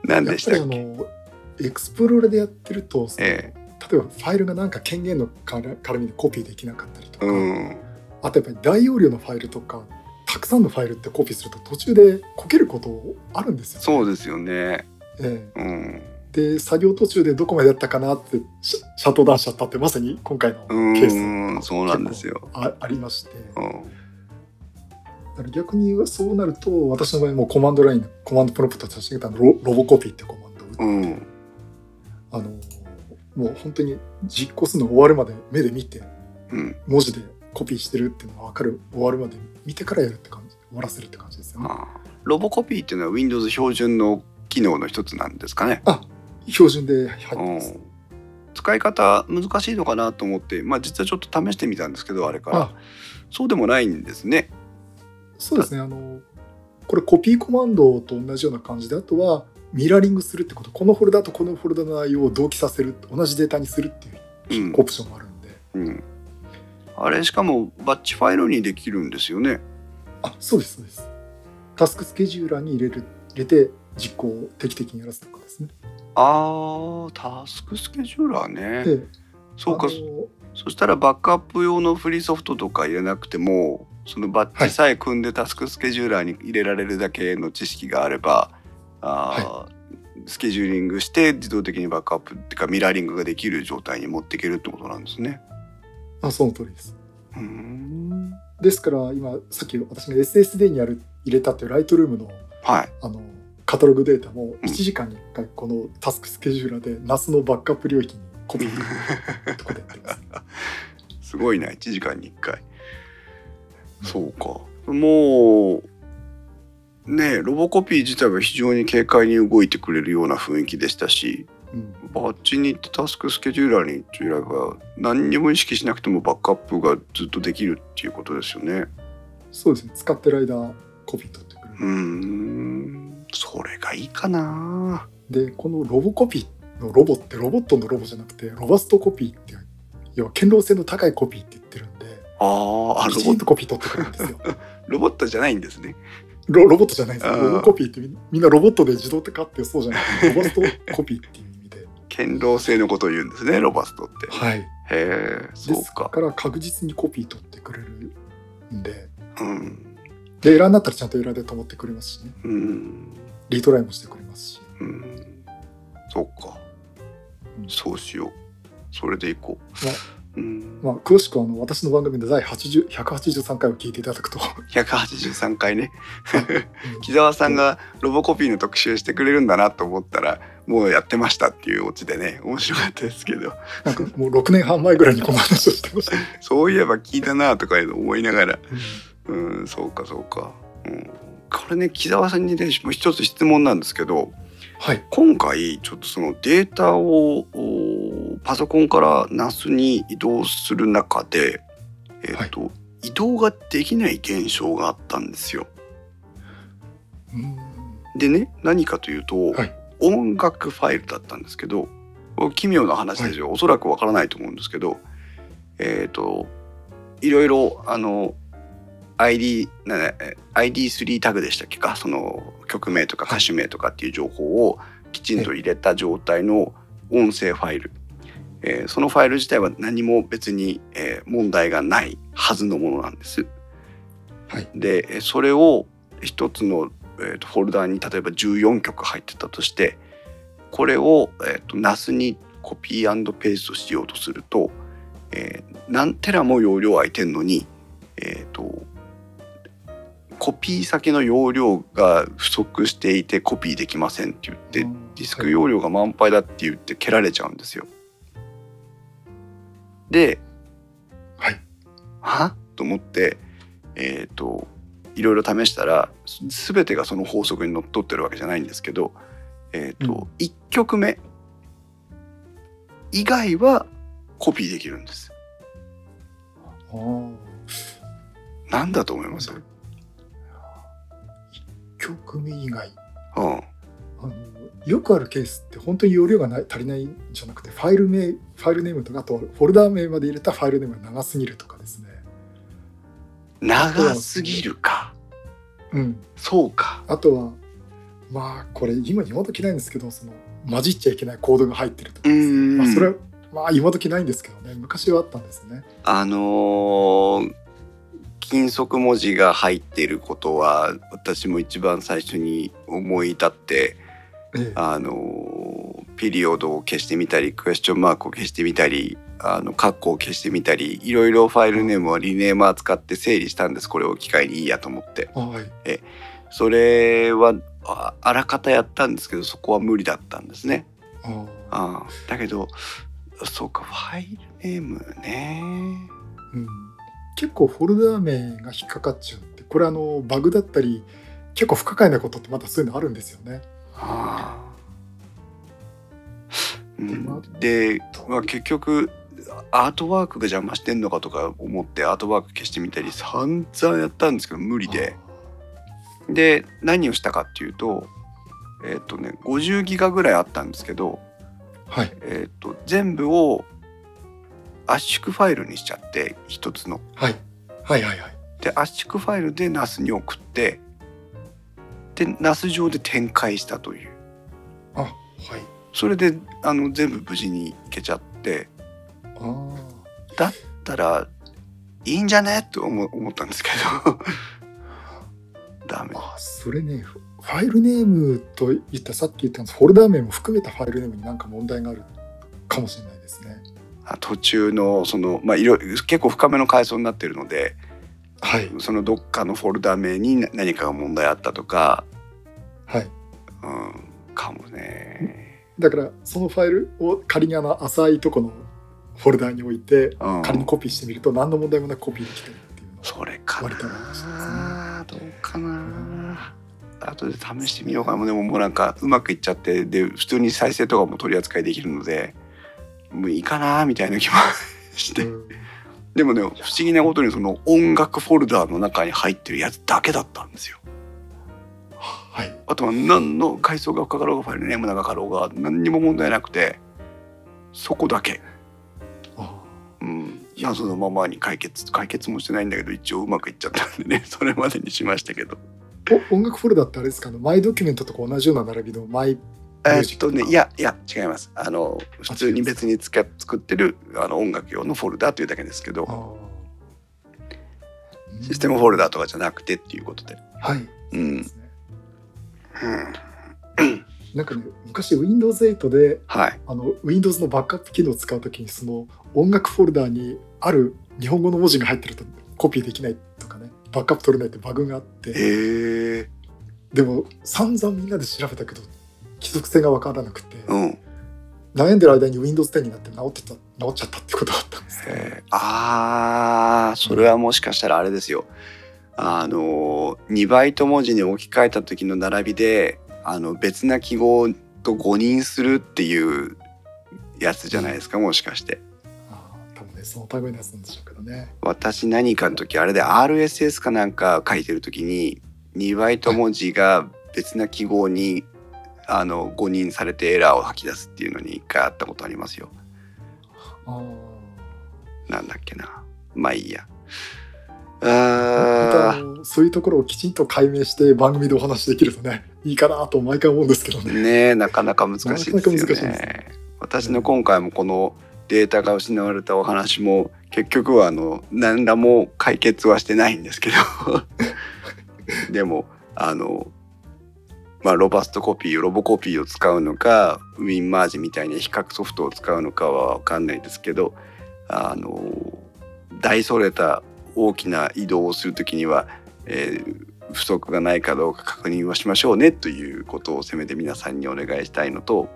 何でしたっけ？エクスプローラーでやってると、ええ、例えばファイルがなんか権限の絡みでコピーできなかったりとか、うん、あとやっぱり大容量のファイルとかたくさんのファイルってコピーすると途中でこけることあるんですよ、ね、そうですよね。ええ。うん、で作業途中でどこまでやったかなってシャットダウンしちゃったってまさに今回のケースそうなんですよ。あありまして、うん、だから逆にそうなると私の場合もコマンドラインコマンドプロンプト差し上げたロロボコピーってコマンドを打って、うん、あのもう本当に実行するの終わるまで目で見て、うん、文字でコピーしてるっていうのが分かる終わるまで見てからやるって感じ終わらせるって感じですよね。ロボコピーっていうのは Windows 標準の機能の一つなんですかね。あ標準で入ってます。使い方難しいのかなと思って、まあ、実はちょっと試してみたんですけどあれからそうでもないんですね。そうですねあのこれコピーコマンドと同じような感じであとはミラーリングするってことこのフォルダとこのフォルダの内容を同期させる同じデータにするっていうオプションもあるんで、うんうん、あれしかもバッチファイルにできるんですよね。あそうですそうです。タスクスケジューラーに入れる入れて実行を定期的にやらせるとかですね。ああタスクスケジューラーね。でそうかそしたらバックアップ用のフリーソフトとか入れなくてもそのバッチさえ組んでタスクスケジューラーに入れられるだけの知識があれば、あはい、スケジューリングして自動的にバックアップっていうかミラーリングができる状態に持っていけるってことなんですね。あその通りです。うんですから今さっき私が SSD にやる入れたっていうライトルームの,、はい、あのカタログデータも1時間に1回このタスクスケジューラーで NAS のバックアップ領域にコピーとかでやってます。すごいな1時間に1回。そうか。もうねロボコピー自体は非常に軽快に動いてくれるような雰囲気でしたしうん、バッチに行ってタスクスケジューラーにというば何にも意識しなくてもバックアップがずっとできるっていうことですよね。そうですね。使ってる間コピー取ってくれる。うん。それがいいかな。でこのロボコピーのロボってロボットのロボじゃなくてロバストコピーって要は堅牢性の高いコピーってああロボットコピー取ってくれるんですよ。ロボットじゃないんですね。ロロボットじゃないです。ロボコピーってみんなロボットで自動化ってそうじゃなくてロボストコピーっていう堅牢性のことを言うんですねロバストって。はい、へえそうか。から確実にコピー取ってくれるんで、うん、でエラーになったらちゃんとエラーで止まってくれますしね、うん、リトライもしてくれますし。うん、そうか、うん、そうしよう。それでいこう。まあうん、まあ、詳しくはあの私の番組で第183回を聞いていただくと。183回ね。木澤さんがロボコピーの特集してくれるんだなと思ったらもうやってましたっていうオチでね面白かったですけど。なんかもう6年半前ぐらいにこの話をしてました、そういえば聞いたなとか思いながら。うん、うんそうかそうか、うん、これね木澤さんにねもう一つ質問なんですけど、はい、今回ちょっとそのデータをパソコンから NAS に移動する中で、えーと、はい、移動ができない現象があったんですよ。うん。でね何かというと、はい。音楽ファイルだったんですけど奇妙な話ですよ、おそらくわからないと思うんですけどえっ、といろいろあの ID なえ ID3 タグでしたっけか？その曲名とか歌手名とかっていう情報をきちんと入れた状態の音声ファイル、えーそのファイル自体は何も別に、えー問題がないはずのものなんです。はいでえーそれを一つの、えーとフォルダーに例えば14曲入ってたとしてこれを、えーと NAS にコピーペーストしようとすると、えー何テラも容量空いてんのに、えー、とコピー先の容量が不足していてコピーできませんって言ってディスク容量が満杯だって言って蹴られちゃうんですよ。ではい。は？と思ってえっ、といろいろ試したらす全てがその法則にのっとってるわけじゃないんですけど、えーとうん。1曲目以外はコピーできるんです。なんだと思います、曲目以外。うん、あのよくあるケースって本当に容量がない足りないんじゃなくてファイル名ファイルネームとかあとフォルダー名まで入れたファイルネームが長すぎるとかですね。長すぎるか。うん。そうか。あとはまあこれ今今時ないんですけどその混じっちゃいけないコードが入ってるとかですね。うん。まあ、それはまあ今時ないんですけどね。昔はあったんですね。あのー金属文字が入っていることは私も一番最初に思い立ってええあのピリオドを消してみたりクエスチョンマークを消してみたりあのカッコを消してみたりいろいろファイルネームはリネーマー使って整理したんです。これを機会にいいやと思って。はい。それはああらかたやったんですけどそこは無理だったんですね。あだけどそうかファイルネームね。うん、結構フォルダー名が引っかかっちゃうってこれあのバグだったり結構不可解なことってまたそういうのあるんですよね。うん。まで、まあ、結局アートワークが邪魔してんのかとか思ってアートワーク消してみたり散々やったんですけど無理で。で何をしたかっていうとえっ、とね50ギガぐらいあったんですけど、はい。えっと全部を圧縮ファイルにしちゃって一つの。はい。はいはいはい。で圧縮ファイルで NAS に送ってで NAS 上で展開したという。あはいそれであの全部無事にいけちゃって。だったらいいんじゃね？と思思ったんですけど。ダメ。あそれねフファイルネームと言ったさっき言ったんですフォルダー名も含めたファイルネームになんか問題があるかもしれないですね。あ途中のそのまあいろ結構深めの階層になってるのではい。そのどっかのフォルダ名に何かが問題あったとか、はい。うん、かもね。だからそのファイルを仮にあの浅いとこのフォルダーに置いてうん、仮にコピーしてみると何の問題もなくコピーできてるっていうのそれか割とあるかもしれないなどうかな。後で試してみようか。なでももうなんかうまくいっちゃってで普通に再生とかも取り扱いできるのでもういいかなみたいな気もして、うん。でもね不思議なことにその音楽フォルダーの中に入ってるやつだけだったんですよはい。あとは何の階層が深かろうがファイルネーム長かろうが何にも問題なくてそこだけ。あうん。謎のままに解決解決もしてないんだけど一応うまくいっちゃったんでね それまでにしましたけど。お音楽フォルダってあれですか？マイドキュメントとか同じような並びのマイえーっとねいやいや違います。あの普通に別に作ってるあの音楽用のフォルダというだけですけどシステムフォルダとかじゃなくてっていうことで。はい、うんなんかね昔 Windows8 ではい。あの Windows のバックアップ機能を使うときにその音楽フォルダにある日本語の文字が入ってるとコピーできないとかねバックアップ取れないってバグがあって。でも散々みんなで調べたけど規則性が分からなくて、うん。悩んでる間に Windows 10になって治ってた治っちゃったってことがあったんですけど、え。ーあーそれはもしかしたらあれですよあの2バイト文字に置き換えた時の並びであの別な記号と誤認するっていうやつじゃないですかもしかして多分ねその類のやつなんでしょうけどね私何かの時あれで RSS かなんか書いてる時に2バイト文字が別な記号にあの誤認されてエラーを吐き出すっていうのに一回あったことありますよ。ああなんだっけな。まあいいや。またああのそういうところをきちんと解明して番組でお話しできるとねいいかなと毎回思うんですけどーね。ねえなかなか難しいですよなかなか難しいでね。私の今回もこのデータが失われたお話も結局はあの何らも解決はしてないんですけど でもあのまあロバストコピーロボコピーを使うのかウィンマージみたいな比較ソフトを使うのかは分かんないですけどあの大それた大きな移動をするときには、えー不足がないかどうか確認はしましょうねということをせめて皆さんにお願いしたいのとね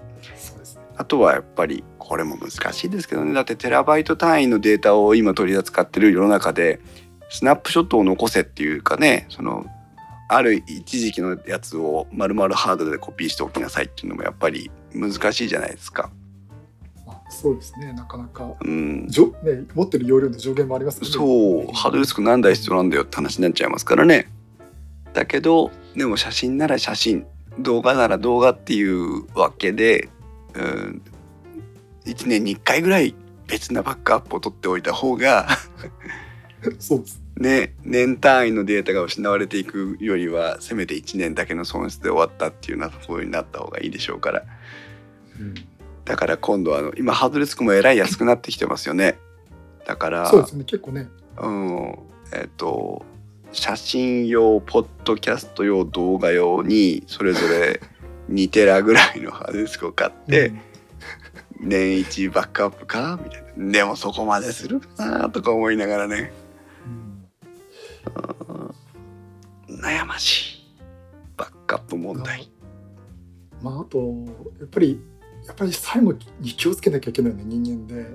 あとはやっぱりこれも難しいですけどねだってテラバイト単位のデータを今取り扱ってる世の中でスナップショットを残せっていうかねそのある一時期のやつを丸々ハードでコピーしておきなさいっていうのもやっぱり難しいじゃないですか。まあ、そうですねなかなか。うん、じょ、ね、持ってる容量の上限もありますからね。そう。ハードディスク何台必要なんだよって話になっちゃいますからね。だけどでも写真なら写真。動画なら動画っていうわけで、うん、1年に1回ぐらい別なバックアップを取っておいた方が そうです。ね年単位のデータが失われていくよりはせめて1年だけの損失で終わったっていうような風になった方がいいでしょうから。うんだから今度はあの今ハードディスクもえらい安くなってきてますよね。だからそうですね結構ね。うん、えっ、と写真用ポッドキャスト用動画用にそれぞれ2テラぐらいのハードディスクを買って、うん。年一バックアップかみたいな。でもそこまでするかなとか思いながらね。うん。悩ましい。バックアップ問題。まああとやっぱりやっぱり最後に気をつけなきゃいけない人間で、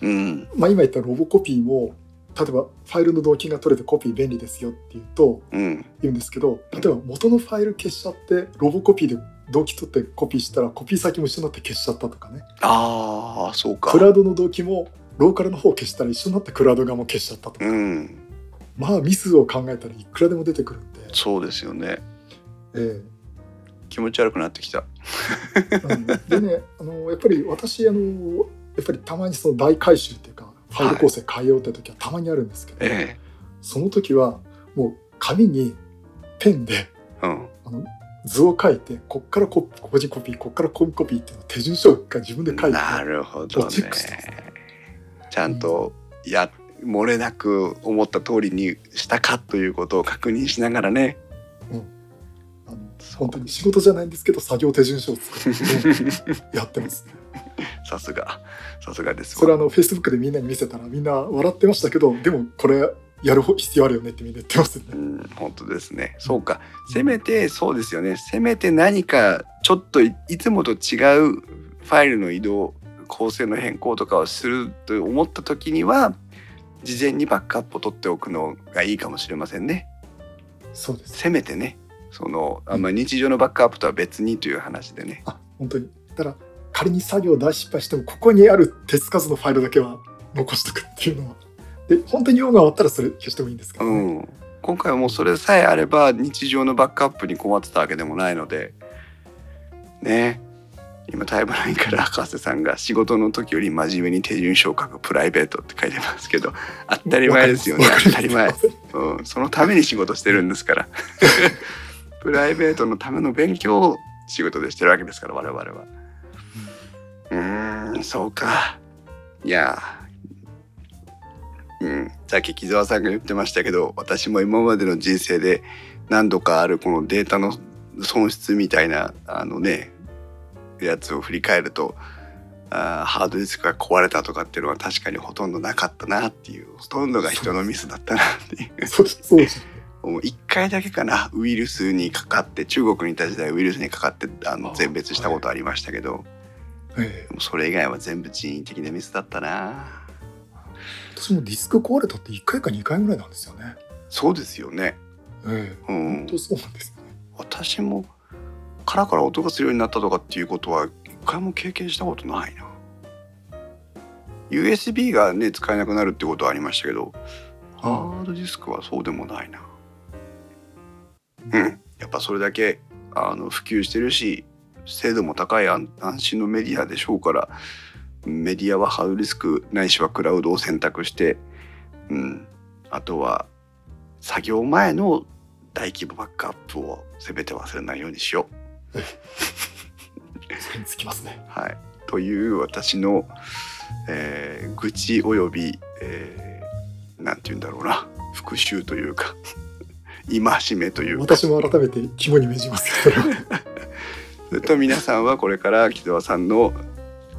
うん。まあ、今言ったロボコピーも例えばファイルの同期が取れてコピー便利ですよって言うとうん。言うんですけど例えば元のファイル消しちゃってロボコピーで同期取ってコピーしたらコピー先も一緒になって消しちゃったとかね。ああそうか。クラウドの同期もローカルの方を消したら一緒になってクラウド側も消しちゃったとか、うん。まあミスを考えたらいくらでも出てくるんで、そうですよね。え気持ち悪くなってきた。でねあのやっぱり私あのやっぱりたまにその大改修っていうかファイル構成変えようって時はたまにあるんですけど、えその時はもう紙にペンでえうん。あの図を書いてこっからコ個人コピーこっからコピーコピーっていうのを手順書が自分で書いてなるほどね。チェックしてますちゃんとや漏れなく思った通りにしたかということを確認しながらね本当に仕事じゃないんですけど作業手順書を作ってやってます。ね。さすが。さすがですそれはあのフェイスブックでみんなに見せたらみんな笑ってましたけどでもこれやる必要あるよねってみんな言ってますよね。うん本当ですね。そうか。せめてそうですよね。せめて何かちょっといいつもと違うファイルの移動構成の変更とかをすると思った時には事前にバックアップを取っておくのがいいかもしれませんね。そうです。せめてねそのあんま日常のバックアップとは別にという話でね。あ本当に。だから仮に作業大失敗してもここにある手つかずのファイルだけは残しとくっていうのは。で本当に用が終わったらそれ消してもいいんですけどうね。ん、今回はもうそれさえあれば日常のバックアップに困ってたわけでもないので。ね。今タイムラインから博士さんが仕事の時より真面目に手順書を書くプライベートって書いてますけど。当たり前ですよね。当たり前、うん、そのために仕事してるんですからプライベートのための勉強を仕事でしてるわけですから我々は。うんそうか。いや。うん、さっき木澤さんが言ってましたけど私も今までの人生で何度かあるこのデータの損失みたいなあのねやつを振り返るとあーハードディスクが壊れたとかっていうのは確かにほとんどなかったなっていうほとんどが人のミスだったなっていう。そうそ。う1回だけかな。ウイルスにかかって中国にいた時代ウイルスにかかってあのあ全滅したことありましたけど、ええでもそれ以外は全部人為的なミスだったな。私もディスク壊れたって1回か2回ぐらいなんですよね。そうですよね。ええ。うん。本当そうなんですよね。私もカラカラ音がするようになったとかっていうことは一回も経験したことないな。USB がね使えなくなるってことはありましたけどハードディスクはそうでもないなうん。やっぱそれだけあの普及してるし精度も高い安安心のメディアでしょうからメディアはハードディスクないしはクラウドを選択して、うん、あとは作業前の大規模バックアップをせめて忘れないようにしよう。それにつきますね。はい、という私の、えー愚痴および、えーなんて言うんだろうな。復讐というか戒めというか私も改めて肝に銘じます。そ れと皆さんはこれから木澤さんの、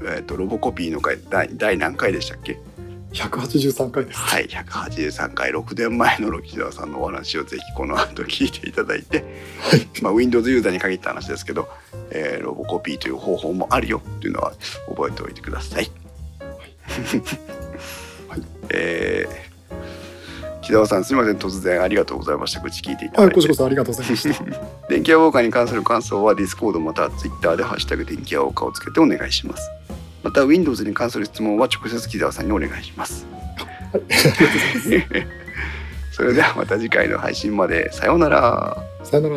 えー、とロボコピーの回第第何回でしたっけ？183回です。はい183回6年前の木澤さんのお話をぜひこの後聞いていただいて、まあ、Windows ユーザーに限った話ですけど、えーロボコピーという方法もあるよっていうのは覚えておいてください。はい えー木澤さんすみません突然ありがとうございました愚痴聞いていただはいい、てこちらこそありがとうございました。電気屋ウォーカーに関する感想は Discord または Twitter で「ハッシュタグ電気屋ウォーカー」をつけてお願いしますまた Windows に関する質問は直接木澤さんにお願いします それではまた次回の配信までさようならす。さよなら。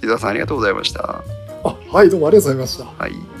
木澤さんありがとうございましたあ、はい、どうもありがとうございました。はい